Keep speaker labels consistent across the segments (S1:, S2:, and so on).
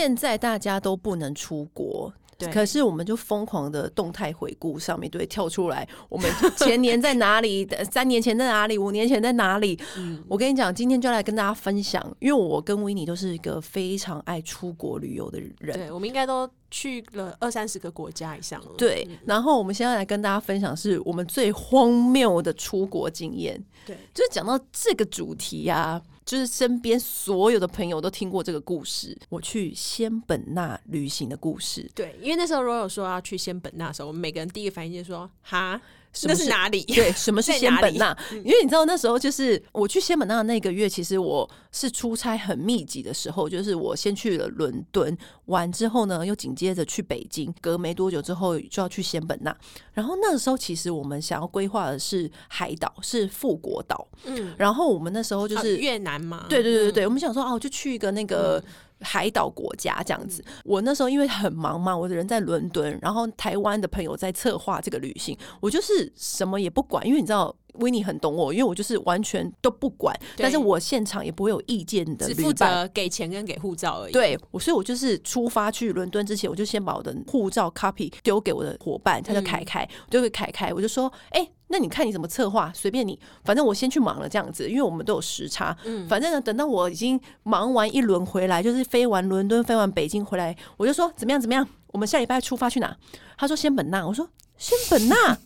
S1: 现在大家都不能出国。可是我们就疯狂的动态回顾上面对跳出来，我们前年在哪里？三年前在哪里？五年前在哪里？嗯，我跟你讲，今天就来跟大家分享，因为我跟维尼都是一个非常爱出国旅游的人。
S2: 对，我们应该都去了二三十个国家以上了。
S1: 对，然后我们现在来跟大家分享是我们最荒谬的出国经验。
S2: 对，
S1: 就是讲到这个主题呀、啊。就是身边所有的朋友都听过这个故事，我去仙本那旅行的故事。
S2: 对，因为那时候 Royal 说要去仙本那的时候，我们每个人第一个反应就是说：“哈。”那是哪里？
S1: 对，什么是仙本那？因为你知道那时候就是我去仙本那那个月，其实我是出差很密集的时候，就是我先去了伦敦，完之后呢，又紧接着去北京，隔没多久之后就要去仙本那。然后那个时候其实我们想要规划的是海岛，是富国岛。嗯，然后我们那时候就是
S2: 越南嘛。
S1: 对对对对，我们想说哦，就去一个那个。海岛国家这样子，我那时候因为很忙嘛，我的人在伦敦，然后台湾的朋友在策划这个旅行，我就是什么也不管，因为你知道。维尼很懂我，因为我就是完全都不管，但是我现场也不会有意见的，
S2: 只负责给钱跟给护照而已。
S1: 对，我所以，我就是出发去伦敦之前，我就先把我的护照 copy 丢给我的伙伴，他叫凯凯，我就给凯凯，我就说，哎、欸，那你看你怎么策划，随便你，反正我先去忙了这样子，因为我们都有时差。嗯，反正呢，等到我已经忙完一轮回来，就是飞完伦敦、飞完北京回来，我就说怎么样怎么样，我们下礼拜出发去哪？他说仙本那，我说仙本那。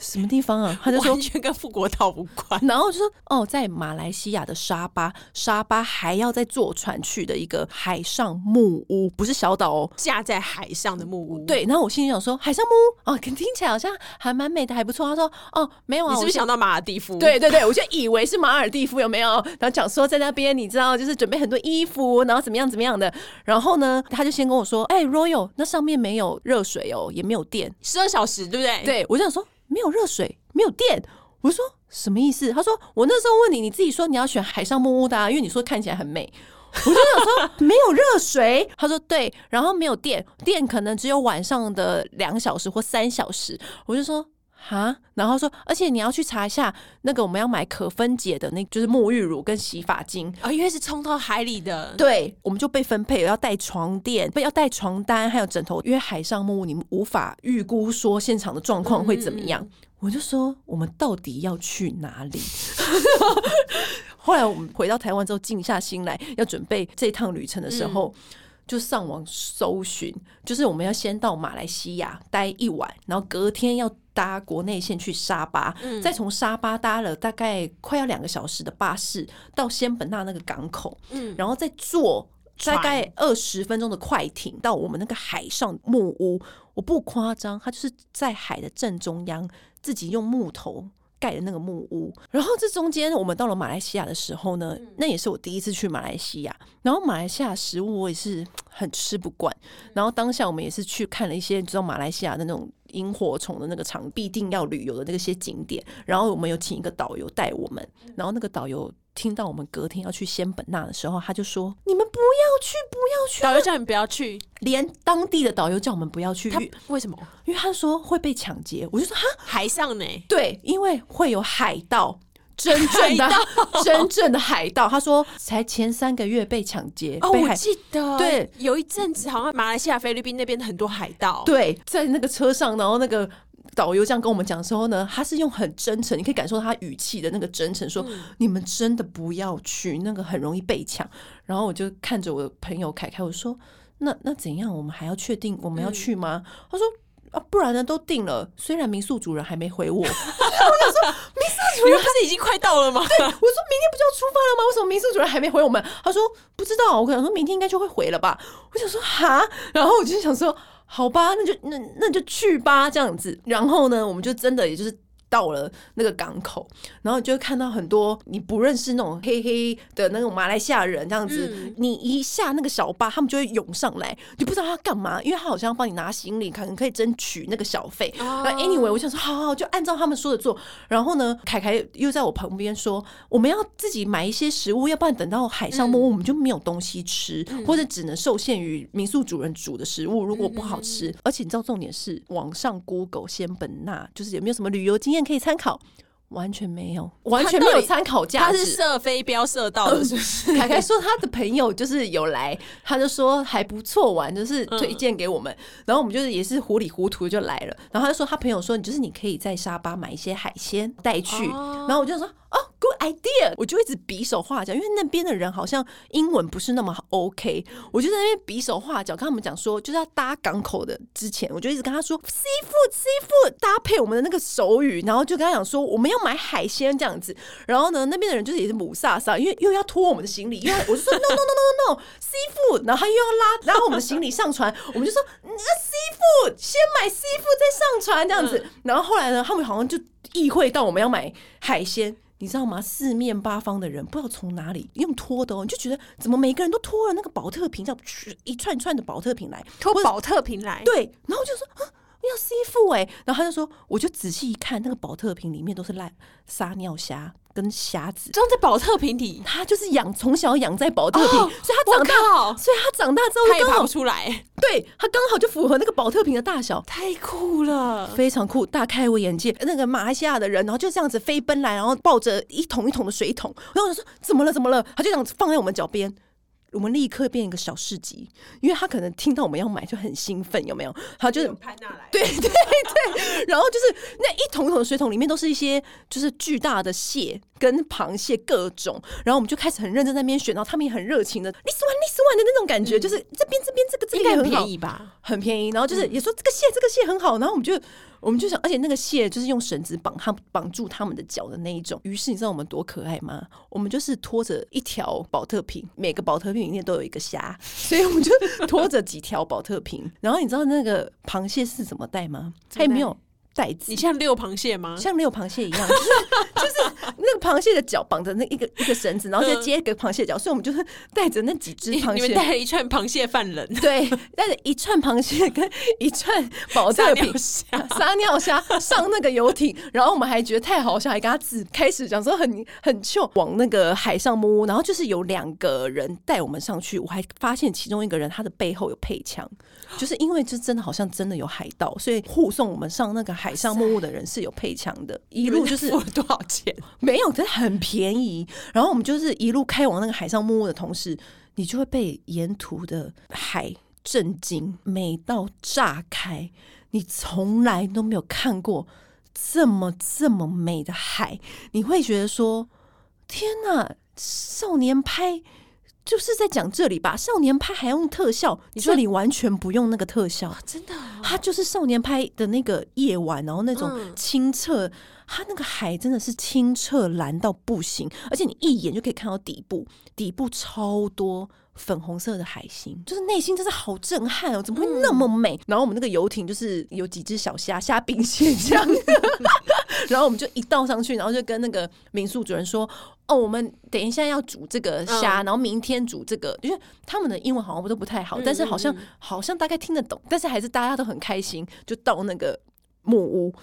S1: 什么地方啊？他就说
S2: 完全跟富国岛无关，
S1: 然后就说哦，在马来西亚的沙巴，沙巴还要再坐船去的一个海上木屋，不是小岛哦，
S2: 架在海上的木屋。
S1: 对，然后我心里想说，海上木屋哦，听起来好像还蛮美的，还不错。他说哦，没有啊，
S2: 你是不是想到马尔蒂夫？
S1: 对对对，我就以为是马尔蒂夫，有没有？然后讲说在那边，你知道，就是准备很多衣服，然后怎么样怎么样的。然后呢，他就先跟我说，哎，Royal，那上面没有热水哦，也没有电，
S2: 十二小时，对不对？
S1: 对，我就想说。没有热水，没有电。我说什么意思？他说我那时候问你，你自己说你要选海上木屋的啊，因为你说看起来很美。我就想说 没有热水。他说对，然后没有电，电可能只有晚上的两小时或三小时。我就说哈，然后说，而且你要去查一下那个我们要买可分解的，那就是沐浴乳跟洗发精
S2: 啊，因为是冲到海里的。
S1: 对，我们就被分配了要带床垫，要带床单，还有枕头，因为海上木屋你们无法预估说现场的状况会怎么样。嗯、我就说我们到底要去哪里？后来我们回到台湾之后，静下心来要准备这趟旅程的时候。嗯就上网搜寻，就是我们要先到马来西亚待一晚，然后隔天要搭国内线去沙巴，嗯、再从沙巴搭了大概快要两个小时的巴士到仙本那那个港口，嗯、然后再坐大概二十分钟的快艇到我们那个海上木屋。我不夸张，它就是在海的正中央，自己用木头。盖的那个木屋，然后这中间我们到了马来西亚的时候呢，那也是我第一次去马来西亚。然后马来西亚食物我也是很吃不惯。然后当下我们也是去看了一些，你知道马来西亚的那种萤火虫的那个场，必定要旅游的那些景点。然后我们有请一个导游带我们，然后那个导游。听到我们隔天要去仙本那的时候，他就说：“你们不要去，不要去。”
S2: 导游叫你不要去，
S1: 连当地的导游叫我们不要去。
S2: 他为什么？
S1: 因为他说会被抢劫。我就说：“哈，
S2: 海上呢？”
S1: 对，因为会有海盗，真正的 真正的海盗。他说才前三个月被抢劫。
S2: 哦，
S1: 被海
S2: 我记得，
S1: 对，
S2: 有一阵子好像马来西亚、菲律宾那边很多海盗。
S1: 对，在那个车上，然后那个。导游这样跟我们讲的时候呢，他是用很真诚，你可以感受到他语气的那个真诚，说：“嗯、你们真的不要去，那个很容易被抢。”然后我就看着我的朋友凯凯，我说：“那那怎样？我们还要确定我们要去吗？”嗯、他说：“啊，不然呢？都定了。虽然民宿主人还没回我，我想说民宿主人不
S2: 是已经快到了吗？
S1: 对，我说明天不就要出发了吗？为什么民宿主人还没回我们？他说不知道，我可能说明天应该就会回了吧。我想说哈，然后我就想说。好吧，那就那那就去吧，这样子。然后呢，我们就真的也就是到了那个港口，然后你就会看到很多你不认识那种黑黑的那种马来西亚人这样子。嗯、你一下那个小巴，他们就会涌上来，你不知道他干嘛，因为他好像要帮你拿行李，可能可以争取那个小费。那、哦、anyway，我想说，好好，就按照他们说的做。然后呢，凯凯又在我旁边说，我们要自己买一些食物，要不然等到海上木屋我们就没有东西吃，嗯、或者只能受限于民宿主人煮的食物，如果不好吃。嗯、而且你知道重点是，网上 Google 仙本那就是有没有什么旅游经验可以参考？完全没有，完全没有参考价值。
S2: 他是射飞镖射到的，是不是？
S1: 凯凯说他的朋友就是有来，他就说还不错玩，就是推荐给我们。嗯、然后我们就是也是糊里糊涂就来了。然后他就说他朋友说，你就是你可以在沙巴买一些海鲜带去。哦、然后我就说哦。Good idea！我就一直比手画脚，因为那边的人好像英文不是那么 OK。我就在那边比手画脚，跟他们讲说，就是要搭港口的之前，我就一直跟他说 seafood seafood 搭配我们的那个手语，然后就跟他讲说我们要买海鲜这样子。然后呢，那边的人就是也是母萨萨，因为又要拖我们的行李，因为我就说 no no no no no no seafood，然后他又要拉拉我们的行李上船，我们就说那 seafood 先买 seafood 再上船这样子。然后后来呢，他们好像就意会到我们要买海鲜。你知道吗？四面八方的人不知道从哪里用拖的哦，你就觉得怎么每个人都拖了那个保特瓶，叫一串串的保特瓶来
S2: 拖保特瓶来。
S1: 对，然后就说啊，要吸附哎，然后他就说，我就仔细一看，那个保特瓶里面都是烂撒尿虾。跟瞎子
S2: 装在宝特瓶里，
S1: 他就是养从小养在宝特瓶，哦、所以他长大，所以他长大之后
S2: 他也爬不出来。
S1: 对，他刚好就符合那个宝特瓶的大小，
S2: 太酷了，
S1: 非常酷，大开我眼界。那个马来西亚的人，然后就这样子飞奔来，然后抱着一桶一桶的水桶，然后我就说怎么了？怎么了？他就这样子放在我们脚边。我们立刻变一个小市集，因为他可能听到我们要买就很兴奋，有没有？他就是
S2: 潘娜来，
S1: 对对对，然后就是那一桶桶的水桶里面都是一些就是巨大的蟹跟螃蟹各种，然后我们就开始很认真在那边选，然后他们也很热情的，你十万你十万的那种感觉，就是这边这边这个这个也很
S2: 便宜吧，
S1: 很便宜，然后就是也说这个蟹这个蟹很好，然后我们就。我们就想，而且那个蟹就是用绳子绑它绑住他们的脚的那一种。于是你知道我们多可爱吗？我们就是拖着一条保特瓶，每个保特瓶里面都有一个虾，所以我们就 拖着几条保特瓶。然后你知道那个螃蟹是怎么带吗？它也没有。袋子，
S2: 你像遛螃蟹吗？
S1: 像遛螃蟹一样，就是 就是那个螃蟹的脚绑着那一个一个绳子，然后再接一个螃蟹脚，所以我们就是带着那几只螃蟹，
S2: 你们带了一串螃蟹犯人，
S1: 对，带着一串螃蟹跟一串宝特瓶 撒尿虾上那个游艇，然后我们还觉得太好笑，还跟他自开始讲说很很糗，往那个海上摸，然后就是有两个人带我们上去，我还发现其中一个人他的背后有配枪，就是因为这真的好像真的有海盗，所以护送我们上那个海。上木屋的人是有配枪的，一路就是
S2: 付了多少钱？
S1: 没有，真的很便宜。然后我们就是一路开往那个海上木屋的同时，你就会被沿途的海震惊，美到炸开。你从来都没有看过这么这么美的海，你会觉得说：天哪！少年拍。就是在讲这里吧，少年派还用特效，你说这里完全不用那个特效，
S2: 真的，
S1: 它就是少年派的那个夜晚，然后那种清澈，它那个海真的是清澈蓝到不行，而且你一眼就可以看到底部，底部超多粉红色的海星，就是内心真是好震撼哦，怎么会那么美？然后我们那个游艇就是有几只小虾，虾兵蟹将。然后我们就一倒上去，然后就跟那个民宿主人说：“哦，我们等一下要煮这个虾，然后明天煮这个。”因为他们的英文好像都不太好，但是好像好像大概听得懂，但是还是大家都很开心，就到那个木屋。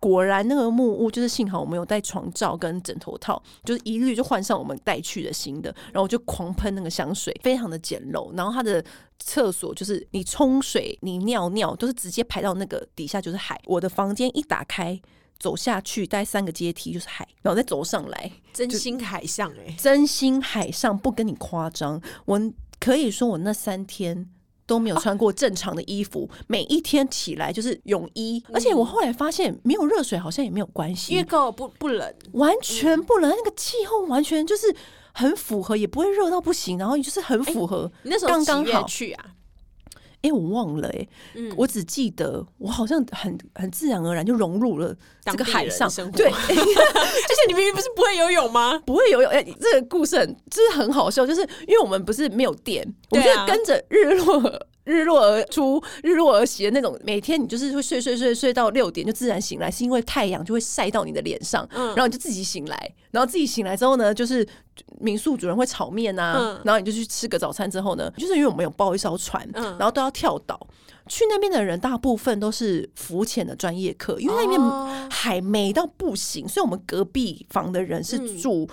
S1: 果然，那个木屋就是幸好我们有带床罩跟枕头套，就是一律就换上我们带去的新的。然后我就狂喷那个香水，非常的简陋。然后它的厕所就是你冲水、你尿尿都是直接排到那个底下就是海。我的房间一打开。走下去，带三个阶梯就是海，然后再走上来，
S2: 真心海上哎、欸，
S1: 真心海上，不跟你夸张。我可以说，我那三天都没有穿过正常的衣服，啊、每一天起来就是泳衣，嗯、而且我后来发现，没有热水好像也没有关系，
S2: 因为够不不冷，
S1: 完全不冷，嗯、那个气候完全就是很符合，也不会热到不行，然后就是很符合。
S2: 欸、你那时候刚刚好去啊？
S1: 哎，我忘了哎，我只记得我好像很很自然而然就融入了这个海上生活。对，而
S2: 且你明明不是不会游泳吗？
S1: 不会游泳，哎，这个故事很就是很好笑，就是因为我们不是没有电，我们就跟着日落日落而出、日落而息的那种。每天你就是会睡睡睡睡到六点就自然醒来，是因为太阳就会晒到你的脸上，嗯、然后你就自己醒来。然后自己醒来之后呢，就是民宿主人会炒面啊，嗯、然后你就去吃个早餐之后呢，就是因为我们有包一艘船，嗯、然后都要跳岛。去那边的人大部分都是浮潜的专业客，因为那边海美到不行，所以我们隔壁房的人是住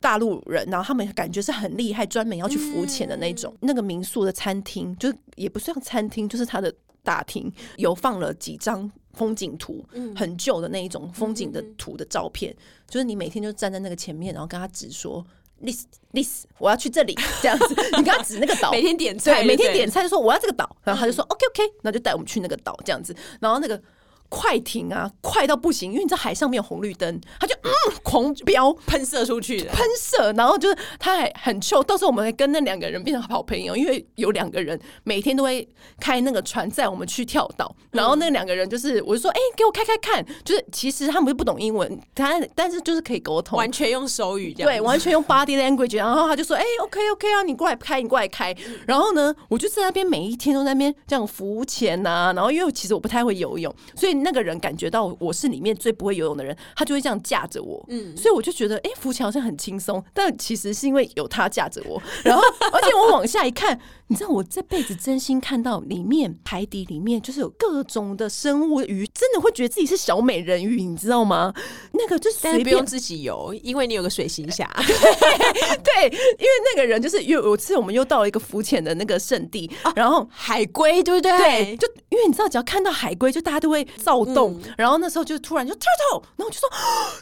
S1: 大陆人，然后他们感觉是很厉害，专门要去浮潜的那种。那个民宿的餐厅就是也不算餐厅，就是它的大厅有放了几张风景图，很旧的那一种风景的图的照片，就是你每天就站在那个前面，然后跟他指说。This this，我要去这里，这样子，你跟他指那个岛，
S2: 每天点菜，
S1: 每天点菜就说我要这个岛，然后他就说 OK OK，那就带我们去那个岛，这样子，然后那个。快艇啊，快到不行！因为你知道海上面有红绿灯，他就嗯狂飙
S2: 喷射出去，
S1: 喷射，然后就是他还很臭。到时候我们会跟那两个人变成好朋友，因为有两个人每天都会开那个船载我们去跳岛。然后那两个人就是，我就说，哎、欸，给我开开看，就是其实他们就不懂英文，他但是就是可以沟通，
S2: 完全用手语这样，
S1: 对，完全用 body language。然后他就说，哎、欸、，OK OK 啊，你过来开，你过来开。然后呢，我就在那边每一天都在那边这样浮潜呐、啊。然后因为其实我不太会游泳，所以。那个人感觉到我是里面最不会游泳的人，他就会这样架着我，嗯，所以我就觉得，哎、欸，浮桥好像很轻松，但其实是因为有他架着我，然后 而且我往下一看。你知道我这辈子真心看到里面海底里面就是有各种的生物鱼，真的会觉得自己是小美人鱼，你知道吗？那个就是随便
S2: 不用自己游，因为你有个水行侠。
S1: 对，因为那个人就是有有次我们又到了一个浮潜的那个圣地，啊、然后
S2: 海龟对不对？
S1: 对，就因为你知道，只要看到海龟，就大家都会躁动。嗯、然后那时候就突然就 turtle，然后我就说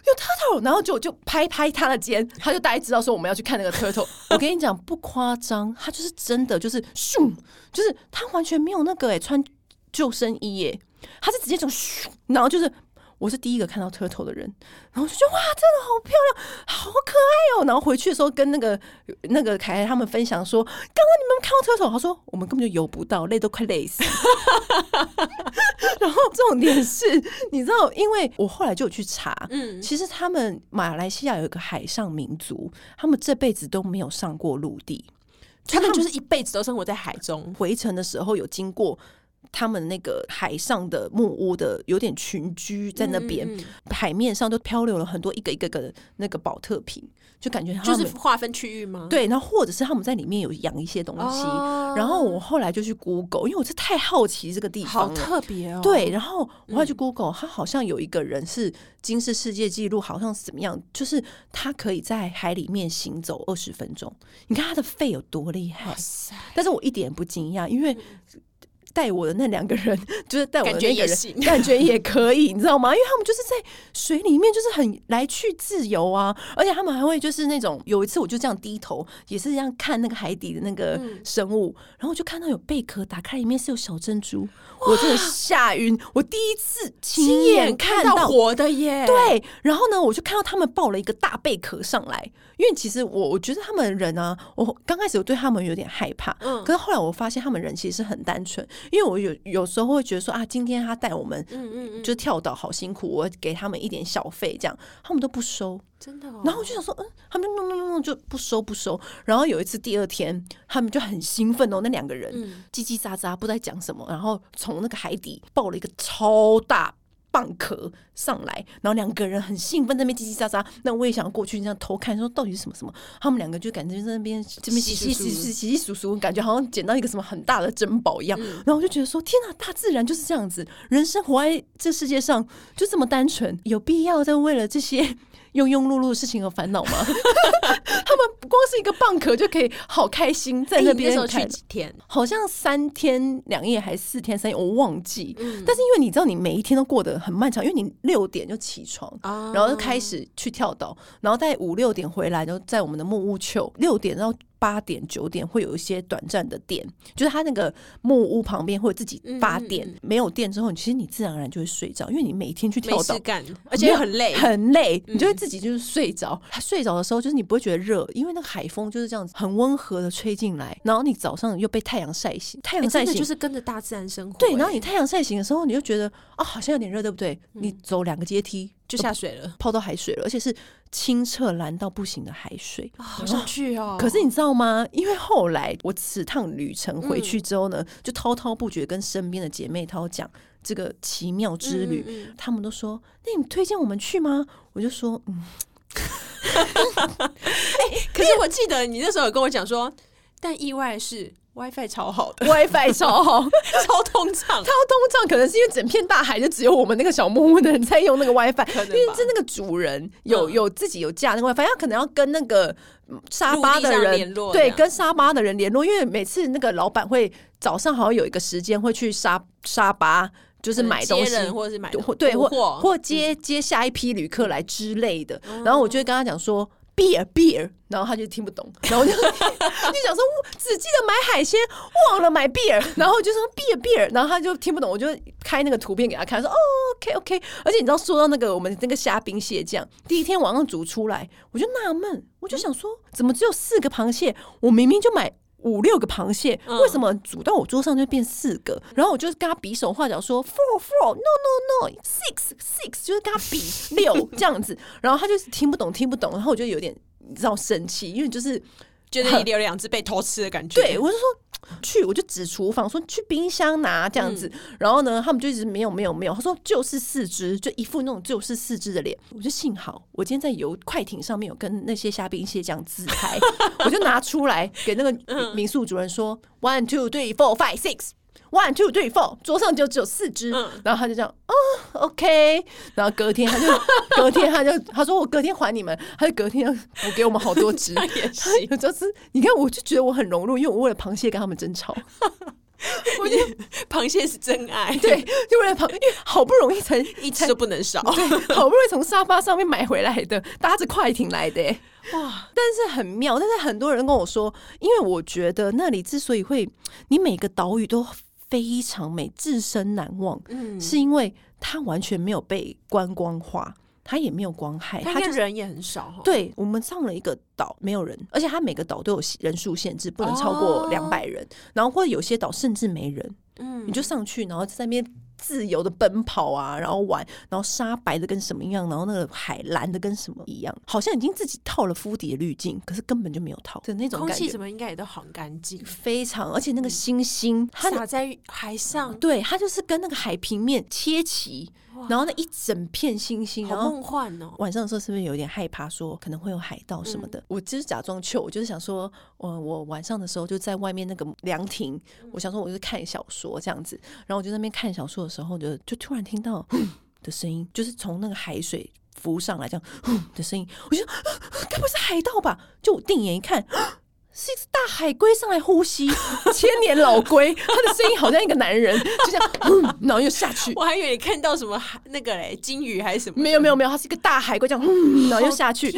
S1: 有 turtle，然后就就拍拍他的肩，他就大概知道说我们要去看那个 turtle。我跟你讲不夸张，他就是真的就是。咻，就是他完全没有那个哎、欸，穿救生衣耶、欸，他是直接从咻，然后就是我是第一个看到 turtle 的人，然后就觉得哇，真的好漂亮，好可爱哦、喔。然后回去的时候跟那个那个凯凯他们分享说，刚刚你们看到 turtle，他说我们根本就游不到，累都快累死。然后重点是，你知道，因为我后来就有去查，嗯，其实他们马来西亚有一个海上民族，他们这辈子都没有上过陆地。
S2: 他们就是一辈子都生活在海中。
S1: 回程的时候有经过他们那个海上的木屋的，有点群居在那边。嗯嗯嗯，海面上都漂流了很多一个一个个的那个宝特瓶，就感觉
S2: 就是划分区域吗？
S1: 对，然后或者是他们在里面有养一些东西。哦、然后我后来就去 Google，因为我是太好奇这个地方，
S2: 好特别哦。
S1: 对，然后我后去 Google，他好像有一个人是金氏世界纪录，好像是怎么样，就是他可以在海里面行走二十分钟。你看他的肺有多厉害！但是我一点不惊讶，因为。带我的那两个人，就是带我的那个人，感觉也行，感觉也可以，你知道吗？因为他们就是在水里面，就是很来去自由啊，而且他们还会就是那种，有一次我就这样低头，也是这样看那个海底的那个生物，然后我就看到有贝壳打开，里面是有小珍珠，我真的吓晕，我第一次亲眼看到
S2: 活的耶！
S1: 对，然后呢，我就看到他们抱了一个大贝壳上来，因为其实我我觉得他们人啊，我刚开始我对他们有点害怕，嗯，可是后来我发现他们人其实是很单纯。因为我有有时候会觉得说啊，今天他带我们，嗯嗯嗯，就跳岛好辛苦，我给他们一点小费，这样他们都不收，
S2: 真的。
S1: 然后我就想说，嗯，他们弄弄弄弄就不收不收。然后有一次第二天，他们就很兴奋哦，那两个人叽叽喳喳不知道讲什么，然后从那个海底抱了一个超大。蚌壳上来，然后两个人很兴奋，在那边叽叽喳喳。那我也想要过去这样偷看，说到底是什么什么。他们两个就感觉在那边这边洗洗洗洗洗洗簌簌，感觉好像捡到一个什么很大的珍宝一样。嗯、然后我就觉得说，天哪，大自然就是这样子，人生活在这世界上就这么单纯，有必要在为了这些庸庸碌碌的事情和烦恼吗？他们光是一个蚌壳就可以好开心，在那边、欸、
S2: 去几天？
S1: 好像三天两夜还是四天三夜，我忘记。嗯、但是因为你知道，你每一天都过得很漫长，因为你六点就起床，哦、然后就开始去跳岛，然后在五六点回来，就在我们的木屋丘六点，然后。八点九点会有一些短暂的电，就是它那个木屋旁边会自己发电，嗯嗯、没有电之后，其实你自然而然就会睡着，因为你每天去跳岛，
S2: 而且很累，
S1: 很累，你就会自己就是睡着。他、嗯、睡着的时候，就是你不会觉得热，因为那个海风就是这样子很温和的吹进来，然后你早上又被太阳晒醒，太阳晒醒、欸、
S2: 就是跟着大自然生活。
S1: 对，然后你太阳晒醒的时候，你就觉得啊，好像有点热，对不对？嗯、你走两个阶梯。
S2: 就下水了，
S1: 泡到海水了，而且是清澈蓝到不行的海水，
S2: 好想去哦！
S1: 可是你知道吗？因为后来我此趟旅程回去之后呢，嗯、就滔滔不绝跟身边的姐妹涛讲这个奇妙之旅，嗯嗯他们都说：“那你推荐我们去吗？”我就说：“嗯。”
S2: 欸、可是我记得你那时候有跟我讲说，但意外是。WiFi 超好的
S1: ，WiFi 超好，
S2: 超通畅，超
S1: 通畅。可能是因为整片大海就只有我们那个小木屋的人在用那个 WiFi，因为是那个主人有有自己有架那个 WiFi，他可能要跟那个沙巴的人联络，对，跟沙巴的人联络。因为每次那个老板会早上好像有一个时间会去沙沙巴，就是买东西
S2: 或者是买
S1: 对或或接接下一批旅客来之类的。然后我就会跟他讲说。Beer beer，然后他就听不懂，然后就 就想说，只记得买海鲜，忘了买 beer，然后就说 beer beer，然后他就听不懂，我就开那个图片给他看，说哦 OK OK，而且你知道说到那个我们那个虾兵蟹将，第一天晚上煮出来，我就纳闷，我就想说，怎么只有四个螃蟹？我明明就买。五六个螃蟹，为什么煮到我桌上就变四个？嗯、然后我就跟他比手画脚说 four four no no no six six，就是跟他比六 这样子。然后他就是听不懂听不懂，然后我就有点你知道生气，因为就是
S2: 觉得你有两只被偷吃的感觉。
S1: 对，我就说。去，我就指厨房说去冰箱拿这样子，嗯、然后呢，他们就一直没有没有没有，他说就是四只，就一副那种就是四只的脸。我就幸好我今天在游快艇上面有跟那些虾兵蟹将自拍，我就拿出来给那个民宿主人说、嗯、one two three four five six。One two three four，桌上就只有四只，嗯、然后他就这样，哦，OK，然后隔天他就隔天他就他说我隔天还你们，他就隔天补给我们好多只，也是，就是你看我就觉得我很融入，因为我为了螃蟹跟他们争吵，
S2: 我觉得螃蟹是真爱，
S1: 对，就为了螃，因为好不容易才
S2: 一次都不能少，
S1: 对，好不容易从沙发上面买回来的，搭着快艇来的，哇，但是很妙，但是很多人跟我说，因为我觉得那里之所以会，你每个岛屿都。非常美，至深难忘。嗯，是因为它完全没有被观光化，它也没有光害，它就
S2: 人也很少。
S1: 对，我们上了一个岛，没有人，而且它每个岛都有人数限制，不能超过两百人。哦、然后或者有些岛甚至没人，嗯，你就上去，然后在那边。自由的奔跑啊，然后玩，然后沙白的跟什么一样，然后那个海蓝的跟什么一样，好像已经自己套了敷底的滤镜，可是根本就没有套的那种感觉。
S2: 空气什么应该也都很干净，
S1: 非常，而且那个星星它
S2: 洒在海上，
S1: 对，它就是跟那个海平面切齐。然后那一整片星星，
S2: 好梦幻哦！
S1: 晚上的时候是不是有点害怕，说可能会有海盗什么的？嗯、我就是假装去，我就是想说，我我晚上的时候就在外面那个凉亭，嗯、我想说我就是看小说这样子，然后我就在那边看小说的时候就，就就突然听到 的声音，就是从那个海水浮上来这样的声音，我就说该不会是海盗吧？就我定眼一看。是一只大海龟上来呼吸，千年老龟，它的声音好像一个男人，就这样，然后又下去。
S2: 我还以为你看到什么海那个嘞，金鱼还是什么？
S1: 没有没有没有，它是一个大海龟，这样，然后又下去。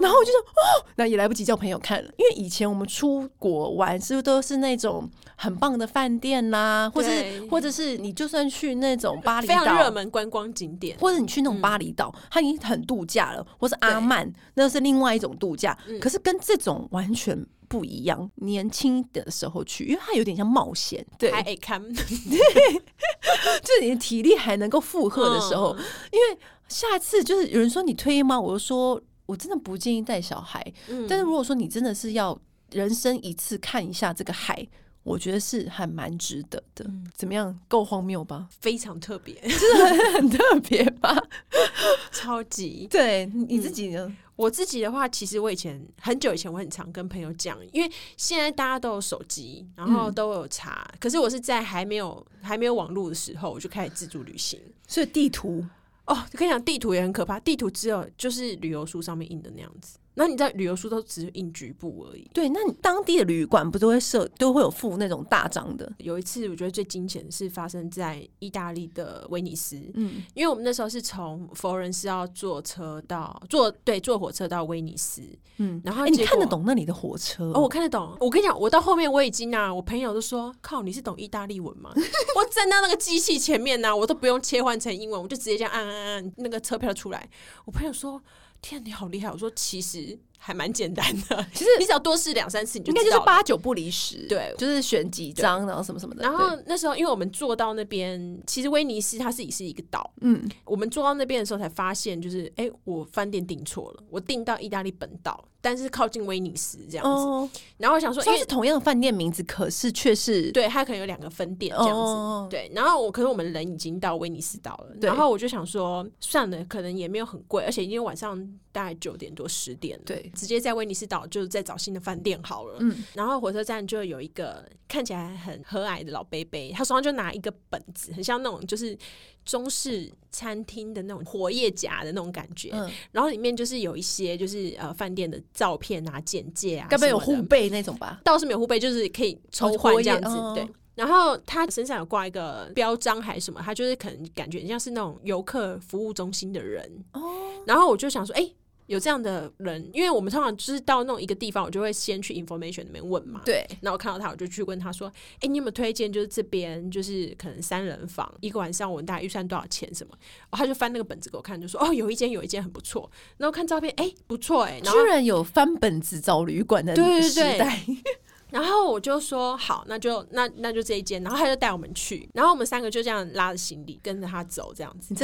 S1: 然后我就说哦，那也来不及叫朋友看了，因为以前我们出国玩，是不是都是那种很棒的饭店呐，或者或者是你就算去那种巴厘岛
S2: 非常热门观光景点，
S1: 或者你去那种巴厘岛，它已经很度假了，或是阿曼，那是另外一种度假。可是跟这种完全。不一样，年轻的时候去，因为它有点像冒险，对，
S2: 还看，对，
S1: 就是你的体力还能够负荷的时候。嗯、因为下次就是有人说你推吗？我就说我真的不建议带小孩。嗯、但是如果说你真的是要人生一次看一下这个海，我觉得是还蛮值得的。嗯、怎么样？够荒谬吧？
S2: 非常特别，
S1: 真的很，很特别吧？
S2: 超级。
S1: 对，你自己呢？嗯
S2: 我自己的话，其实我以前很久以前，我很常跟朋友讲，因为现在大家都有手机，然后都有查。嗯、可是我是在还没有还没有网络的时候，我就开始自助旅行。
S1: 所以地图
S2: 哦，跟你讲，地图也很可怕。地图只有就是旅游书上面印的那样子。那你在旅游书都只是印局部而已。
S1: 对，那你当地的旅馆不都会设，都会有附那种大张的？
S2: 有一次我觉得最惊险的是发生在意大利的威尼斯，嗯，因为我们那时候是从佛罗伦斯要坐车到坐对坐火车到威尼斯，嗯，然后、欸、
S1: 你看得懂那里的火车哦？
S2: 哦，我看得懂。我跟你讲，我到后面我已经啊，我朋友都说靠，你是懂意大利文吗？我站到那个机器前面呢、啊，我都不用切换成英文，我就直接这样按按按，那个车票出来。我朋友说。天，你好厉害！我说，其实还蛮简单的。
S1: 其实
S2: 你只要多试两三次，你就
S1: 应该就是八九不离十。
S2: 对，
S1: 就是选几张，然后什么什么的。
S2: 然后那时候，因为我们坐到那边，其实威尼斯它自己是一个岛。
S1: 嗯，
S2: 我们坐到那边的时候才发现，就是哎、欸，我饭店订错了，我订到意大利本岛。但是靠近威尼斯这样子，哦、然后我想说，因为是
S1: 同样的饭店名字，可是却是
S2: 对，它可能有两个分店这样子。哦、对，然后我可是我们人已经到威尼斯岛了，然后我就想说，算了，可能也没有很贵，而且因为晚上大概九点多十点，对，直接在威尼斯岛就是在找新的饭店好了。嗯，然后火车站就有一个看起来很和蔼的老伯伯，他手上就拿一个本子，很像那种就是。中式餐厅的那种活页夹的那种感觉，嗯，然后里面就是有一些就是呃饭店的照片啊、简介啊，
S1: 该不会有护背那种吧？
S2: 倒是没有护背，就是可以抽换这样子。哦、对，然后他身上有挂一个标章还是什么，他就是可能感觉像是那种游客服务中心的人。哦，然后我就想说，哎、欸。有这样的人，因为我们通常就是到那种一个地方，我就会先去 information 里面问嘛。对。然后我看到他，我就去问他说：“哎、欸，你有没有推荐？就是这边就是可能三人房一个晚上，我们大概预算多少钱？什么？”他就翻那个本子给我看，就说：“哦，有一间，有一间很不错。”然后看照片，哎、欸，不错哎、欸。
S1: 居然有翻本子找旅馆的对时代。
S2: 然后我就说：“好，那就那那就这一间。”然后他就带我们去，然后我们三个就这样拉着行李跟着他走，这样子。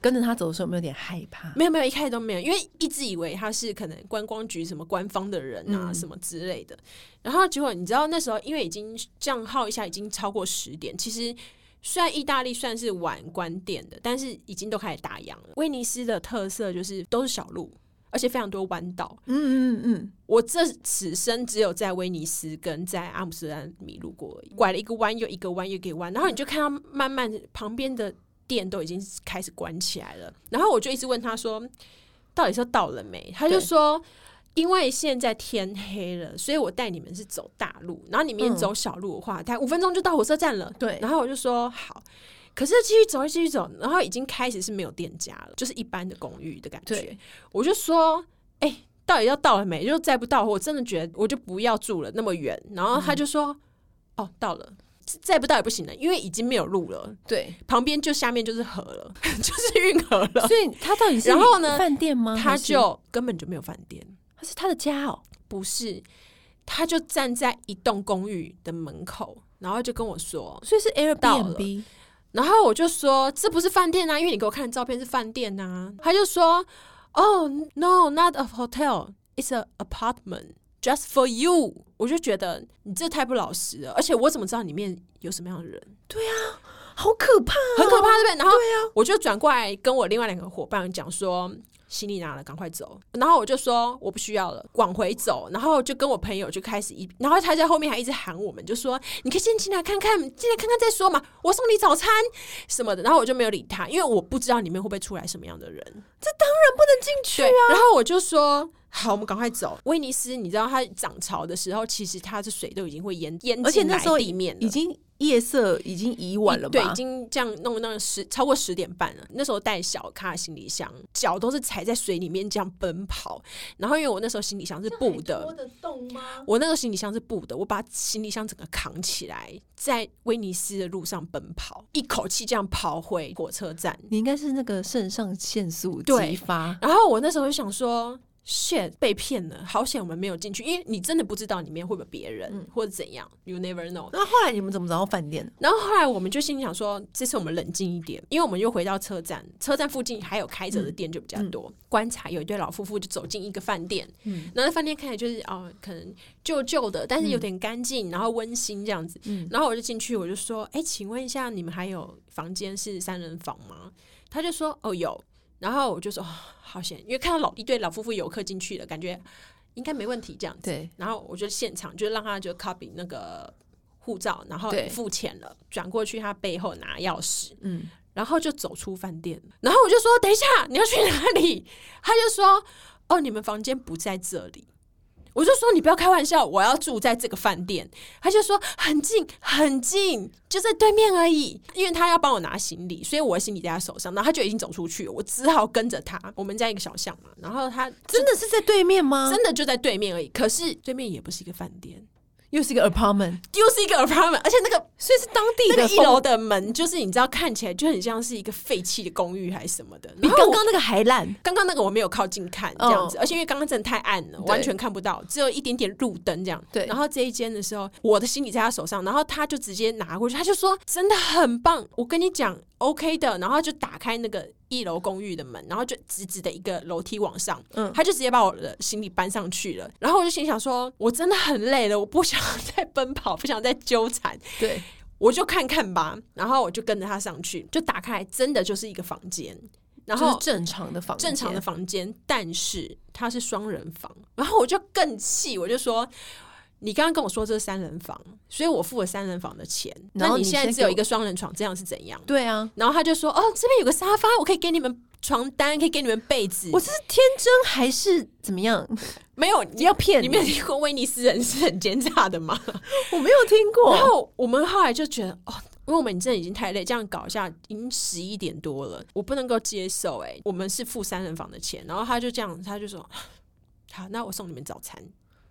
S1: 跟着他走的时候，有没有点害怕？
S2: 没有没有，一开始都没有，因为一直以为他是可能观光局什么官方的人啊，嗯、什么之类的。然后结果你知道那时候，因为已经这样耗一下，已经超过十点。其实虽然意大利算是晚关店的，但是已经都开始打烊了。威尼斯的特色就是都是小路，而且非常多弯道。嗯嗯嗯，我这此生只有在威尼斯跟在阿姆斯特丹迷路过而已，拐了一个弯又一个弯又一个弯，然后你就看到慢慢旁边的。店都已经开始关起来了，然后我就一直问他说：“到底是到了没？”他就说：“因为现在天黑了，所以我带你们是走大路，然后你们走小路的话，大概五分钟就到火车站了。”对，然后我就说：“好。”可是继续走，继续走，然后已经开始是没有店家了，就是一般的公寓的感觉。我就说：“哎、欸，到底要到了没？就再不到，我真的觉得我就不要住了，那么远。”然后他就说：“嗯、哦，到了。”再不到也不行了，因为已经没有路了。对，旁边就下面就是河了，就是运河了。
S1: 所以他到底是然后呢？饭店吗？
S2: 他就根本就没有饭店，
S1: 他是他的家哦，
S2: 不是，他就站在一栋公寓的门口，然后就跟我说，
S1: 所以是 Airbnb。
S2: 然后我就说这不是饭店啊，因为你给我看的照片是饭店啊。他就说哦，no，not a hotel，it's a apartment。Just for you，我就觉得你这太不老实了，而且我怎么知道里面有什么样的人？
S1: 对啊，好可怕哦，
S2: 很可怕，对不对？然后我就转过来跟我另外两个伙伴讲说。行李拿了，赶快走。然后我就说我不需要了，往回走。然后就跟我朋友就开始一，然后他在后面还一直喊我们，就说你可以先进来看看，进来看看再说嘛。我送你早餐什么的。然后我就没有理他，因为我不知道里面会不会出来什么样的人。
S1: 这当然不能进去啊。
S2: 然后我就说好，我们赶快走。威尼斯，你知道它涨潮的时候，其实它的水都已经会淹淹进来地面，
S1: 已经。夜色已经已晚了吧？
S2: 对，已经这样弄弄十超过十点半了。那时候带小咖行李箱，脚都是踩在水里面这样奔跑。然后因为我那时候行李箱是布的，拖得动吗？我那个行李箱是布的，我把行李箱整个扛起来，在威尼斯的路上奔跑，一口气这样跑回火车站。
S1: 你应该是那个肾上腺素激发。
S2: 然后我那时候就想说。Shit 被骗了，好险我们没有进去，因为你真的不知道里面会不会别人、嗯、或者怎样，you never know。
S1: 那后来你们怎么找到饭店？
S2: 然后后来我们就心里想说，这次我们冷静一点，因为我们又回到车站，车站附近还有开着的店就比较多。嗯、观察有一对老夫妇就走进一个饭店，嗯，然后那饭店看起来就是哦，可能旧旧的，但是有点干净，然后温馨这样子。嗯，然后我就进去，我就说，哎，请问一下，你们还有房间是三人房吗？他就说，哦，有。然后我就说、哦、好险，因为看到老一对老夫妇游客进去了，感觉应该没问题这样子。对，然后我就现场就让他就 copy 那个护照，然后付钱了，转过去他背后拿钥匙，嗯，然后就走出饭店。然后我就说等一下你要去哪里？他就说哦，你们房间不在这里。我就说你不要开玩笑，我要住在这个饭店。他就说很近很近，就在对面而已。因为他要帮我拿行李，所以我的行李在他手上。然后他就已经走出去了，我只好跟着他。我们在一个小巷嘛，然后他
S1: 真的是在对面吗？
S2: 真的就在对面而已。可是对面也不是一个饭店，
S1: 又是一个 apartment，
S2: 又是一个 apartment，而且那个
S1: 所以是当地的
S2: 那个一楼的门，就是你知道看起来就很像是一个废弃的公寓还是什么的，
S1: 比刚刚那个还烂。
S2: 刚刚那个我没有靠近看这样子，哦、而且因为刚刚真的太暗了，完全看不到，只有一点点路灯这样。对，然后这一间的时候，我的行李在他手上，然后他就直接拿过去，他就说真的很棒，我跟你讲 OK 的，然后就打开那个。一楼公寓的门，然后就直直的一个楼梯往上，嗯，他就直接把我的行李搬上去了。然后我就心想说，我真的很累了，我不想再奔跑，不想再纠缠，对，我就看看吧。然后我就跟着他上去，就打开，真的就是一个房间，然后
S1: 正常的房，
S2: 正常的房间，但是它是双人房。然后我就更气，我就说。你刚刚跟我说这是三人房，所以我付了三人房的钱。那你现在只有一个双人床，这样是怎样？
S1: 对啊。
S2: 然后他就说：“哦，这边有个沙发，我可以给你们床单，可以给你们被子。”
S1: 我这是天真还是怎么样？
S2: 没有，
S1: 你 要骗你？
S2: 你没有听过威尼斯人是很奸诈的吗？
S1: 我没有听过。
S2: 然后我们后来就觉得，哦，因为我们真的已经太累，这样搞一下已经十一点多了，我不能够接受。哎，我们是付三人房的钱，然后他就这样，他就说：“ 好，那我送你们早餐。”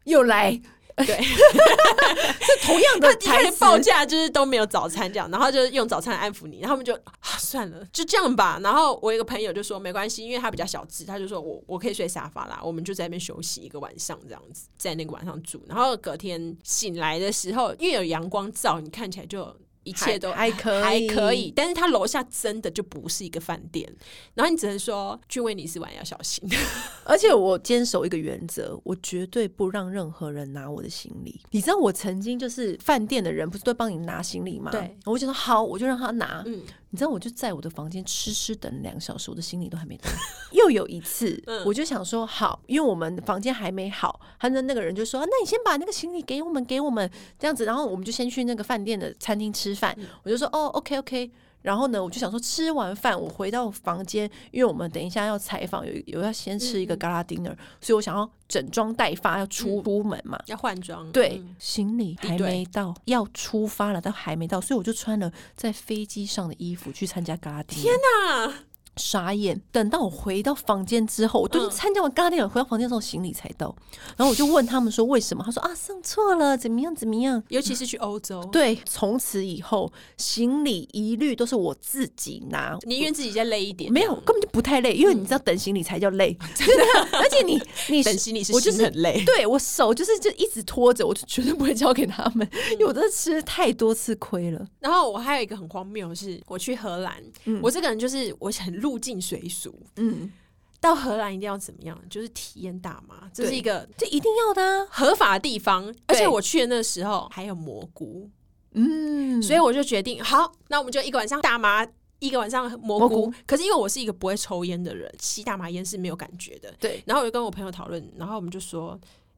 S1: 又来。对，是同样的台词
S2: 报价，就是都没有早餐这样，然后就用早餐来安抚你，然后他们就啊算了，就这样吧。然后我一个朋友就说没关系，因为他比较小资，他就说我我可以睡沙发啦，我们就在那边休息一个晚上这样子，在那个晚上住。然后隔天醒来的时候，因为有阳光照，你看起来就。一切都还可以，还可以，但是他楼下真的就不是一个饭店，然后你只能说去威尼斯玩要小心。
S1: 而且我坚守一个原则，我绝对不让任何人拿我的行李。你知道我曾经就是饭店的人，不是都帮你拿行李吗？对，我就说好，我就让他拿。嗯。你知道，我就在我的房间痴痴等两个小时，我的行李都还没到。又有一次，我就想说好，因为我们房间还没好，他的那个人就说：“那你先把那个行李给我们，给我们这样子。”然后我们就先去那个饭店的餐厅吃饭。我就说：“哦，OK，OK。”然后呢，我就想说，吃完饭我回到房间，因为我们等一下要采访，有有要先吃一个 gala dinner，嗯，所以我想要整装待发，要出出门嘛，
S2: 要换装。
S1: 对，嗯，行李还没到，要出发了，但还没到，所以我就穿了在飞机上的衣服去参加 gala dinner。
S2: 天哪！
S1: 傻眼，等到我回到房间之后，我都是参加完咖喱了回到房间之后，行李才到。然后我就问他们说为什么？他说啊，送错了，怎么样怎么样？
S2: 尤其是去欧洲。
S1: 对，从此以后行李一律都是我自己拿。
S2: 宁愿自己再累一点。
S1: 没有，根本就不太累，因为你知道等行李才叫累。真的，而且你 你
S2: 等行李是我就是很累。
S1: 对我手就是就一直拖着，我就绝对不会交给他们，因为我真的吃太多次亏了。
S2: 然后我还有一个很荒谬的是，我去荷兰，我这个人就是我很入境随俗，嗯，到荷兰一定要怎么样？就是体验大麻，这是一个
S1: 这一定要的、啊、
S2: 合法的地方。而且我去的那时候还有蘑菇，嗯，所以我就决定，好，那我们就一个晚上大麻，一个晚上蘑菇。蘑菇。可是因为我是一个不会抽烟的人，吸大麻烟是没有感觉的，对。然后我就跟我朋友讨论，然后我们就说，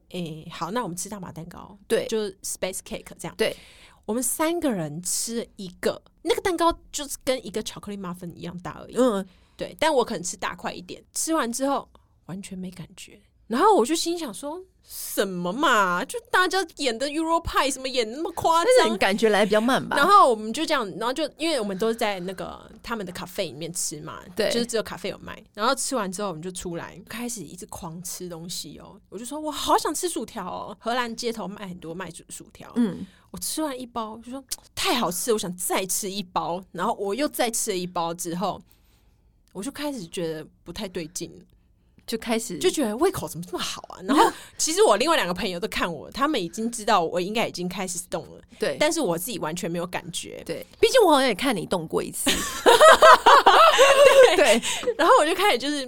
S2: 诶、欸，好，那我们吃大麻蛋糕，对，就是 space cake 这样，对。我们三个人吃一个，那个蛋糕就是跟一个巧克力 muffin 一样大而已，嗯。对，但我可能吃大块一点，吃完之后完全没感觉，然后我就心想说什么嘛，就大家演的 Euro Pie 什么演那么夸张，
S1: 感觉来的比较慢吧。
S2: 然后我们就这样，然后就因为我们都是在那个他们的咖啡里面吃嘛，对，就是只有咖啡有卖。然后吃完之后，我们就出来开始一直狂吃东西哦。我就说我好想吃薯条哦，荷兰街头卖很多卖薯薯条，嗯，我吃完一包就说太好吃，我想再吃一包，然后我又再吃了一包之后。我就开始觉得不太对劲，
S1: 就开始
S2: 就觉得胃口怎么这么好啊？然后其实我另外两个朋友都看我，他们已经知道我应该已经开始动了，对，但是我自己完全没有感觉，
S1: 对，毕竟我好像也看你动过一次，
S2: 对，对，然后我就开始就是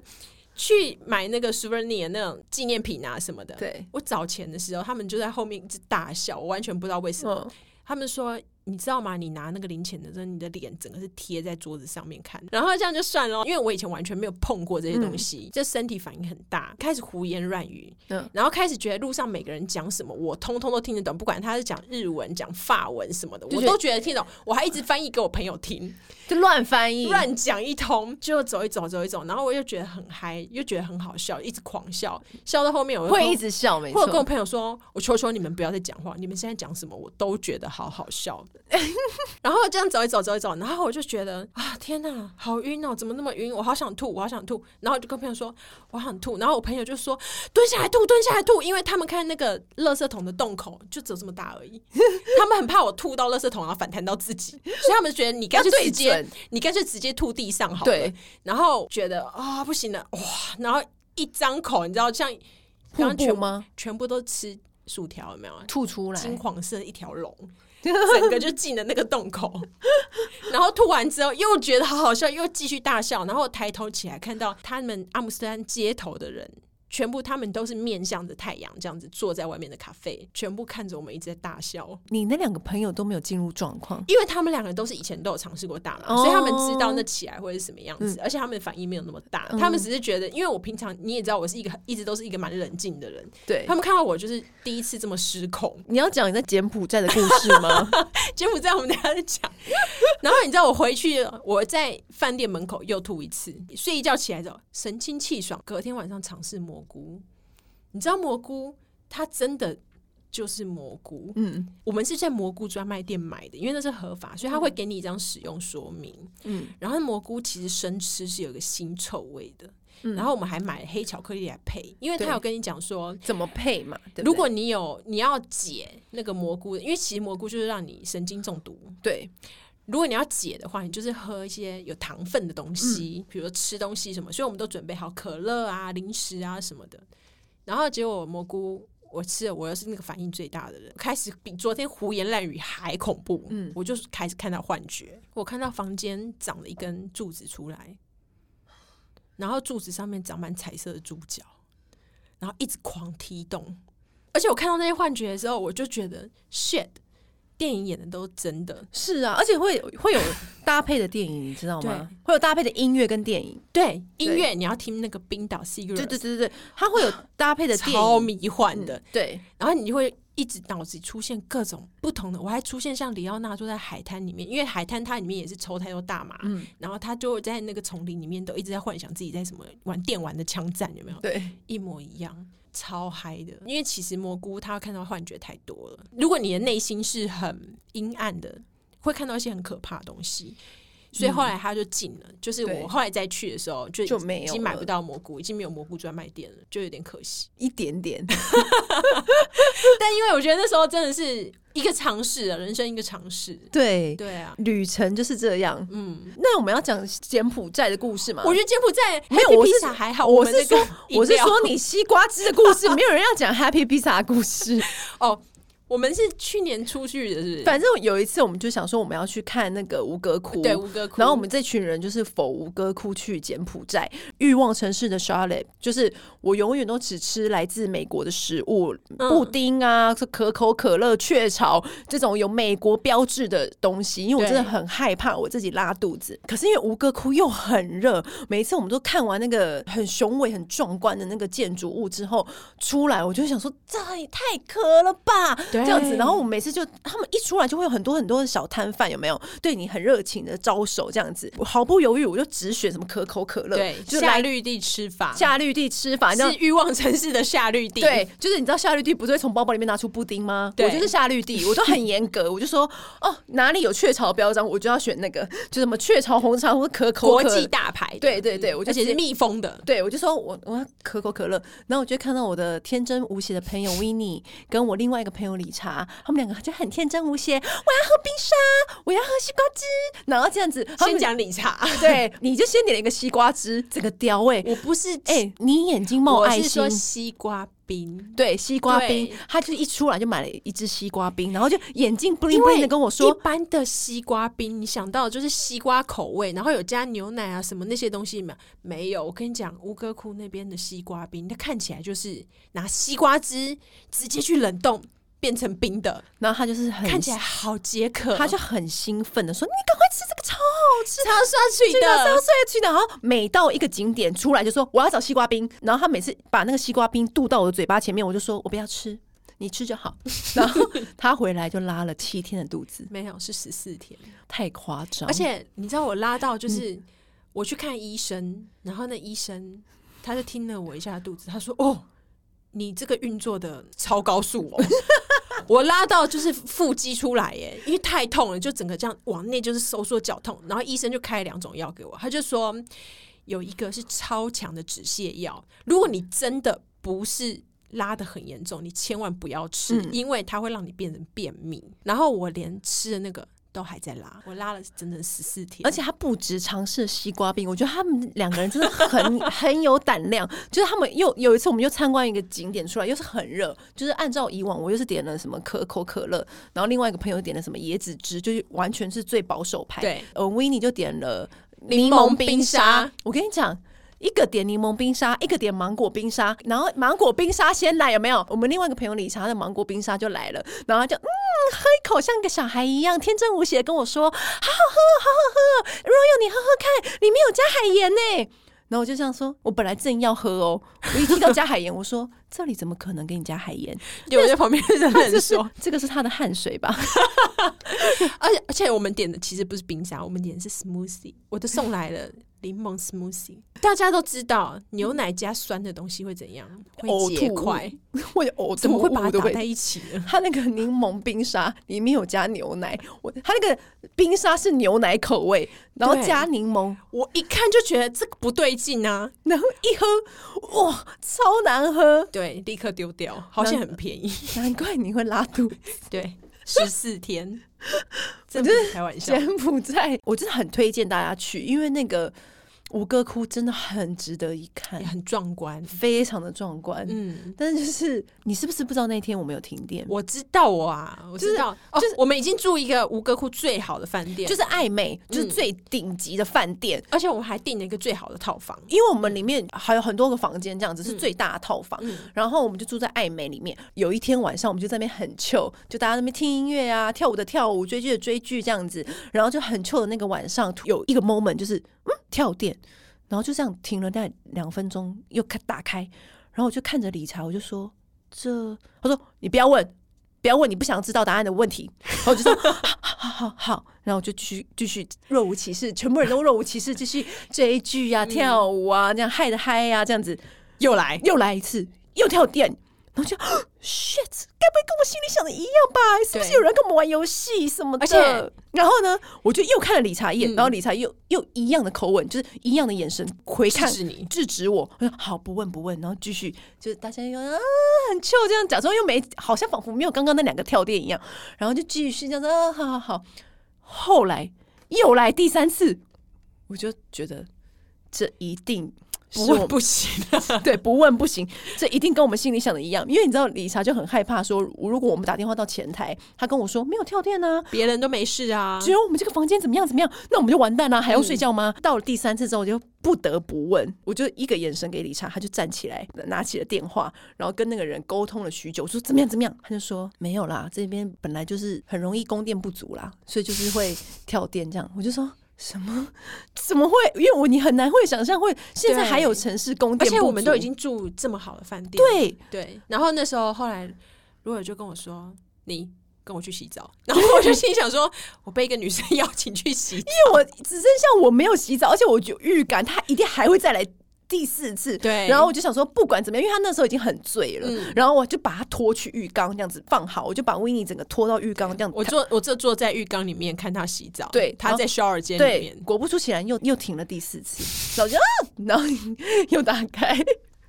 S2: 去买那个 souvenir 那种纪念品啊什么的，对，我找钱的时候，他们就在后面一直大笑，我完全不知道为什么，嗯、他们说。你知道吗？你拿那个零钱的时候，你的脸整个是贴在桌子上面看，然后这样就算了。因为我以前完全没有碰过这些东西，就、嗯、身体反应很大，开始胡言乱语，嗯，然后开始觉得路上每个人讲什么，我通通都听得懂，不管他是讲日文、讲法文什么的，我都觉得听懂。我还一直翻译给我朋友听，
S1: 就乱翻译、
S2: 乱讲一通，就走一走，走一走，然后我又觉得很嗨，又觉得很好笑，一直狂笑，笑到后面我会
S1: 一直笑，没错。
S2: 或者跟我朋友说：“我求求你们不要再讲话，你们现在讲什么我都觉得好好笑。” 然后这样走一走，走一走，然后我就觉得啊，天哪，好晕哦，怎么那么晕？我好想吐，我好想吐。然后就跟朋友说，我好想吐。然后我朋友就说，蹲下来吐，蹲下来吐，因为他们看那个垃圾桶的洞口就只有这么大而已，他们很怕我吐到垃圾桶，然后反弹到自己，所以他们觉得你干脆直接，你干脆直接吐地上好了。对，然后觉得啊、哦，不行了，哇，然后一张口，你知道像刚刚全吗？全部都吃薯条，有没有？
S1: 吐出来，
S2: 金黄色一条龙。整个就进了那个洞口，然后吐完之后又觉得好好笑，又继续大笑，然后抬头起来看到他们阿姆斯特丹街头的人。全部他们都是面向着太阳，这样子坐在外面的咖啡，全部看着我们一直在大笑。
S1: 你那两个朋友都没有进入状况，
S2: 因为他们两个都是以前都有尝试过大麻，哦、所以他们知道那起来会是什么样子，嗯、而且他们的反应没有那么大。嗯、他们只是觉得，因为我平常你也知道，我是一个一直都是一个蛮冷静的人。对，他们看到我就是第一次这么失控。
S1: 你要讲你在柬埔寨的故事吗？
S2: 柬埔寨我们等下再讲。然后你知道我回去，我在饭店门口又吐一次，睡一觉起来之后神清气爽，隔天晚上尝试摸。蘑菇，你知道蘑菇它真的就是蘑菇。嗯，我们是在蘑菇专卖店买的，因为那是合法，所以他会给你一张使用说明。嗯，然后蘑菇其实生吃是有一个腥臭味的。嗯，然后我们还买黑巧克力来配，因为他有跟你讲说
S1: 怎么配嘛。对对，
S2: 如果你有你要解那个蘑菇，因为其实蘑菇就是让你神经中毒。对。如果你要解的话，你就是喝一些有糖分的东西，嗯、比如说吃东西什么，所以我们都准备好可乐啊、零食啊什么的。然后结果蘑菇我吃了，我又是那个反应最大的人，开始比昨天胡言乱语还恐怖。嗯，我就开始看到幻觉，我看到房间长了一根柱子出来，然后柱子上面长满彩色的猪脚，然后一直狂踢动，而且我看到那些幻觉的时候，我就觉得 shit。电影演的都真的
S1: 是啊，而且会会有搭配的电影，你知道吗？会有搭配的音乐跟电影。
S2: 对，音乐你要听那个冰岛 Cigarettes
S1: 对对对对，它会有搭配的电影，
S2: 超迷幻的。嗯、
S1: 对，
S2: 然后你就会一直脑子里出现各种不同的，我还出现像李奥纳坐在海滩里面，因为海滩它里面也是抽太多大麻，嗯，然后他就在那个丛林里面都一直在幻想自己在什么玩电玩的枪战，有没有？对，一模一样。超嗨的，因为其实蘑菇他看到幻觉太多了。如果你的内心是很阴暗的，会看到一些很可怕的东西。所以后来他就禁了，嗯、就是我后来再去的时候就就没有，已经买不到蘑菇，已经没有蘑菇专卖店了，就有点可惜，
S1: 一点点。
S2: 但因为我觉得那时候真的是一个尝试啊，人生一个尝试。
S1: 对
S2: 对啊，
S1: 旅程就是这样。嗯，那我们要讲柬埔寨的故事吗？
S2: 我觉得柬埔寨
S1: 没有，我是还好。我是说，我是说你西瓜汁的故事，没有人要讲 Happy Pizza 的故事
S2: 哦。我们是去年出去的，是，是。
S1: 反正有一次，我们就想说我们要去看那个吴哥窟，
S2: 对吴哥窟。
S1: 然后我们这群人就是否吴哥窟去柬埔寨，欲望城市的 Charlotte，就是我永远都只吃来自美国的食物，嗯、布丁啊，可口可乐、雀巢这种有美国标志的东西，因为我真的很害怕我自己拉肚子。可是因为吴哥窟又很热，每一次我们都看完那个很雄伟、很壮观的那个建筑物之后出来，我就想说这也太渴了吧。这样子，然后我每次就他们一出来就会有很多很多的小摊贩，有没有对你很热情的招手？这样子，我毫不犹豫，我就只选什么可口可乐，
S2: 对，就夏绿地吃法，
S1: 夏绿地吃法，
S2: 是欲望城市的夏绿地，
S1: 对，就是你知道夏绿地不是会从包包里面拿出布丁吗？对我就是夏绿地，我都很严格，我就说哦，哪里有雀巢标章，我就要选那个，就什么雀巢红茶或者可口可乐，
S2: 国际大牌，
S1: 对对对，
S2: 而且是密封的，
S1: 对我就说我我要可口可乐，然后我就看到我的天真无邪的朋友 Winnie 跟我另外一个朋友李茶，他们两个就很天真无邪，我要喝冰沙，我要喝西瓜汁，然后这样子
S2: 先讲理茶，
S1: 对，你就先点了一个西瓜汁，这个屌味，
S2: 我不是
S1: 哎、欸，你眼睛冒爱心，
S2: 我是说西瓜冰，
S1: 对，西瓜冰，他就一出来就买了一支西瓜冰，然后就眼睛 bling bling 的跟我说，
S2: 一般的西瓜冰，你想到的就是西瓜口味，然后有加牛奶啊什么那些东西吗？没有，我跟你讲，乌哥窟那边的西瓜冰，它看起来就是拿西瓜汁直接去冷冻。变成冰的，
S1: 然后他就是很
S2: 看起来好解渴，
S1: 他就很兴奋的说：“你赶快吃这个，超好吃，
S2: 超刷嘴的，
S1: 超刷嘴的。”然后每到一个景点出来就说：“我要找西瓜冰。”然后他每次把那个西瓜冰渡到我的嘴巴前面，我就说：“我不要吃，你吃就好。”然后他回来就拉了七天的肚子，
S2: 没有，是十四天，
S1: 太夸张。
S2: 而且你知道我拉到就是我去看医生，然后那医生他就听了我一下肚子，他说：“哦。”你这个运作的超高速哦！我拉到就是腹肌出来耶，因为太痛了，就整个这样往内就是收缩绞痛，然后医生就开两种药给我，他就说有一个是超强的止泻药，如果你真的不是拉的很严重，你千万不要吃，嗯、因为它会让你变成便秘。然后我连吃的那个。都还在拉，我拉了整整十四天，
S1: 而且他不止尝试西瓜冰，我觉得他们两个人真的很 很有胆量。就是他们又有一次，我们又参观一个景点出来，又是很热，就是按照以往，我又是点了什么可口可乐，然后另外一个朋友点了什么椰子汁，就是完全是最保守派。
S2: 对，
S1: 呃，Winnie 就点了柠檬冰沙。我跟你讲。一个点柠檬冰沙，一个点芒果冰沙，然后芒果冰沙先来，有没有？我们另外一个朋友理查的芒果冰沙就来了，然后他就嗯，喝一口像个小孩一样天真无邪的跟我说：“好好喝，好好喝，Royal 你喝喝看，里面有加海盐呢。”然后我就这样说，我本来正要喝哦，我一听到加海盐，我说这里怎么可能给你加海盐？
S2: 有在旁边的人说，
S1: 这个是他的汗水吧？
S2: 而且而且我们点的其实不是冰沙，我们点的是 smoothie，我都送来了。柠檬 smoothie，大家都知道牛奶加酸的东西会怎样？会结块，
S1: 会呕吐，
S2: 怎么会把它打在一起呢？
S1: 它那个柠檬冰沙里面有加牛奶，我它那个冰沙是牛奶口味，然后加柠檬，
S2: 我一看就觉得这个不对劲啊！
S1: 然后一喝，哇，超难喝，
S2: 对，立刻丢掉，好像很便宜，
S1: 难怪你会拉肚子，
S2: 对，十四天，
S1: 真的开玩笑。柬埔寨，我真的很推荐大家去，因为那个。吴哥窟真的很值得一看，
S2: 很壮观，
S1: 非常的壮观。嗯，但是就是你是不是不知道那天我们有停电？
S2: 我知道啊，我知道，就是我们已经住一个吴哥窟最好的饭店，
S1: 就是爱美，就是最顶级的饭店，
S2: 而且我们还订了一个最好的套房，
S1: 因为我们里面还有很多个房间，这样子是最大的套房。然后我们就住在爱美里面。有一天晚上，我们就在那边很 chill，就大家在那边听音乐啊，跳舞的跳舞，追剧的追剧，这样子。然后就很 chill 的那个晚上，有一个 moment 就是嗯跳电。然后就这样停了大概两分钟，又开打开，然后我就看着理查，我就说：“这……”他说：“你不要问，不要问你不想知道答案的问题。”然后我就说：“好好好好。”然后我就继续继续若无其事，全部人都若无其事，继续追剧啊、跳舞啊，这样嗨的嗨呀，这样子又来又来一次，又跳电。然后就 shit，该不会跟我心里想的一样吧？是不是有人跟我们玩游戏什么的？而且，然后呢，我就又看了理查一眼，嗯、然后理查又又一样的口吻，就是一样的眼神回看制止你，制止我。我说好，不问不问，然后继续，就是大家又啊很臭这样，假装又没，好像仿佛没有刚刚那两个跳电一样，然后就继续这样子啊，好好好。后来又来第三次，我就觉得这一定。
S2: 不问不行，
S1: 对，不问不行，这一定跟我们心里想的一样。因为你知道，理查就很害怕说，如果我们打电话到前台，他跟我说没有跳电啊，
S2: 别人都没事啊，
S1: 只有我们这个房间怎么样怎么样，那我们就完蛋了，还要睡觉吗？嗯、到了第三次之后，我就不得不问，我就一个眼神给理查，他就站起来拿起了电话，然后跟那个人沟通了许久，我说怎么样怎么样，他就说没有啦，这边本来就是很容易供电不足啦，所以就是会跳电这样。我就说。什么？怎么会？因为我你很难会想象会现在还有城市供电，
S2: 而且我们都已经住这么好的饭店。
S1: 对
S2: 对。然后那时候后来，如果就跟我说：“你跟我去洗澡。”然后我就心想说：“我被一个女生邀请去洗澡，
S1: 因为我只剩下我没有洗澡，而且我就预感她一定还会再来。”第四次，
S2: 对，
S1: 然后我就想说，不管怎么样，因为他那时候已经很醉了，嗯、然后我就把他拖去浴缸，这样子放好，我就把维尼整个拖到浴缸，这样子。
S2: 我坐，我这坐在浴缸里面看他洗澡，
S1: 对，
S2: 他在 shower 间里面。
S1: 果不出其然，又又停了第四次，然后就啊，然后又打开，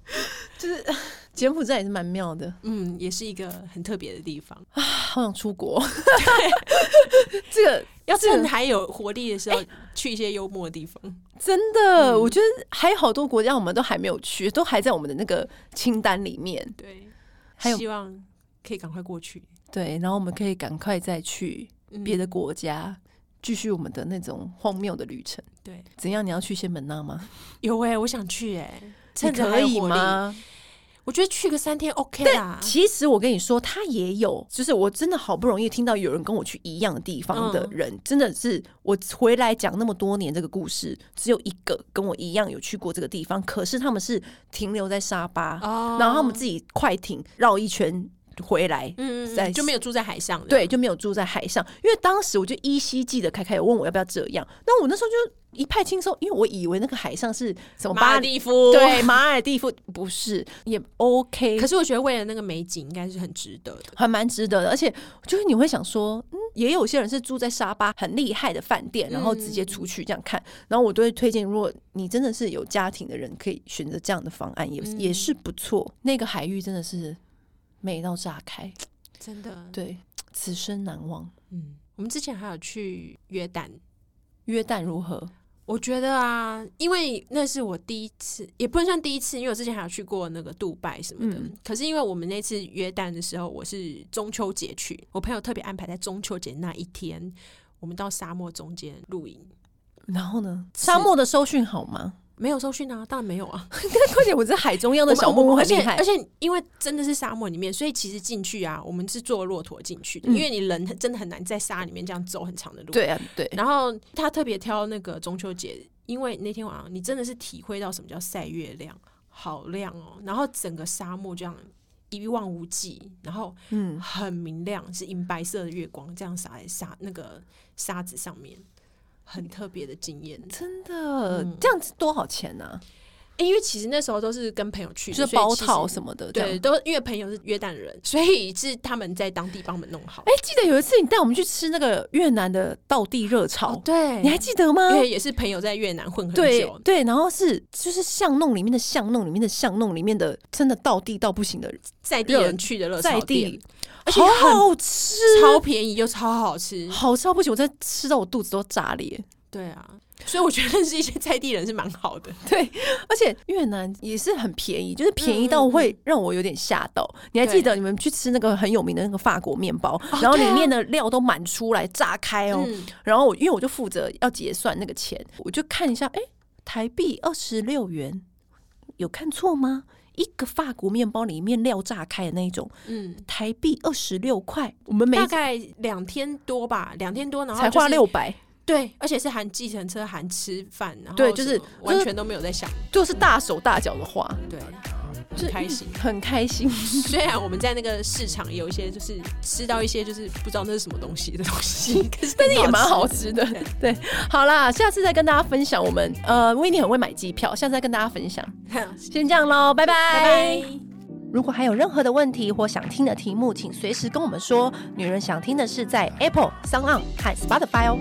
S1: 就是柬埔寨也是蛮妙的，
S2: 嗯，也是一个很特别的地方。
S1: 啊，好想出国。
S2: 对这个要趁还有活力的时候，欸、去一些幽默的地方。
S1: 真的，嗯、我觉得还有好多国家我们都还没有去，都还在我们的那个清单里面。
S2: 对，
S1: 还有
S2: 希望可以赶快过去。
S1: 对，然后我们可以赶快再去别的国家，继、嗯、续我们的那种荒谬的旅程。
S2: 对，
S1: 怎样？你要去仙门那吗？
S2: 有哎、欸，我想去哎、欸，
S1: 趁着可以吗？
S2: 我觉得去个三天 OK 啦。
S1: 其实我跟你说，他也有，就是我真的好不容易听到有人跟我去一样的地方的人，嗯、真的是我回来讲那么多年这个故事，只有一个跟我一样有去过这个地方。可是他们是停留在沙巴，哦、然后他们自己快艇绕一圈回
S2: 来，就没有住在海上，
S1: 对，就没有住在海上。因为当时我就依稀记得凯凯有问我要不要这样，那我那时候就一派轻松，因为我以为那个海上是什么
S2: 马尔地夫，
S1: 对，马尔蒂夫不是也 OK。
S2: 可是我觉得为了那个美景，应该是很值得的，
S1: 还蛮值得的。而且就是你会想说，嗯，也有些人是住在沙巴很厉害的饭店，然后直接出去这样看。嗯、然后我都会推荐，如果你真的是有家庭的人，可以选择这样的方案，也、嗯、也是不错。那个海域真的是美到炸开，
S2: 真的，
S1: 对，此生难忘。
S2: 嗯，我们之前还有去约旦，
S1: 约旦如何？
S2: 我觉得啊，因为那是我第一次，也不能算第一次，因为我之前还有去过那个杜拜什么的。嗯、可是因为我们那次约旦的时候，我是中秋节去，我朋友特别安排在中秋节那一天，我们到沙漠中间露营。
S1: 然后呢，沙漠的收讯好吗？
S2: 没有收讯啊，当然没有啊。
S1: 况且，我这海中央的小木屋很厉害，
S2: 而且因为真的是沙漠里面，所以其实进去啊，我们是坐骆驼进去的，嗯、因为你人真的很难在沙里面这样走很长的路。
S1: 对啊，对。
S2: 然后他特别挑那个中秋节，因为那天晚上你真的是体会到什么叫晒月亮，好亮哦。然后整个沙漠这样一望无际，然后嗯很明亮，是银白色的月光这样洒在沙那个沙子上面。很特别的经验，
S1: 真的、嗯、这样子多少钱呢、啊？
S2: 因为其实那时候都是跟朋友去，
S1: 就是包套什么的，
S2: 对，都因为朋友是约旦人，所以是他们在当地帮我们弄好。
S1: 哎、欸，记得有一次你带我们去吃那个越南的道地热炒、哦，
S2: 对，
S1: 你还记得吗？
S2: 因为也是朋友在越南混很久，
S1: 对，对，然后是就是巷弄里面的巷弄里面的巷弄里面的真的道地到不行的
S2: 在地人去的热炒店。
S1: 而且好好吃，
S2: 超便宜又超好吃，
S1: 好吃到不行！我在吃到我肚子都炸裂。
S2: 对啊，所以我觉得认识一些在地人是蛮好的。
S1: 对，而且越南也是很便宜，就是便宜到会让我有点吓到。嗯嗯嗯，你还记得你们去吃那个很有名的那个法国面包，然后里面的料都满出来炸开哦。嗯、然后我因为我就负责要结算那个钱，我就看一下，哎，台币二十六元，有看错吗？一个法国面包里面料炸开的那种，嗯，台币二十六块，我们每
S2: 大概两天多吧，两天多，然后、就是、
S1: 才花六百，
S2: 对，而且是含计程车、含吃饭，然后
S1: 对，就是
S2: 完全都没有在想，
S1: 就是大手大脚的花，
S2: 对。很开心，
S1: 很开心。
S2: 虽然我们在那个市场有一些，就是吃到一些就是不知道那是什么东西的东西，可是但是也蛮好吃的。对，好啦，下次再跟大家分享。我们呃，维尼很会买机票，下次再跟大家分享。先这样喽，拜拜。拜拜。如果还有任何的问题或想听的题目，请随时跟我们说。女人想听的是在 Apple、SoundOn 和 Spotify 哦。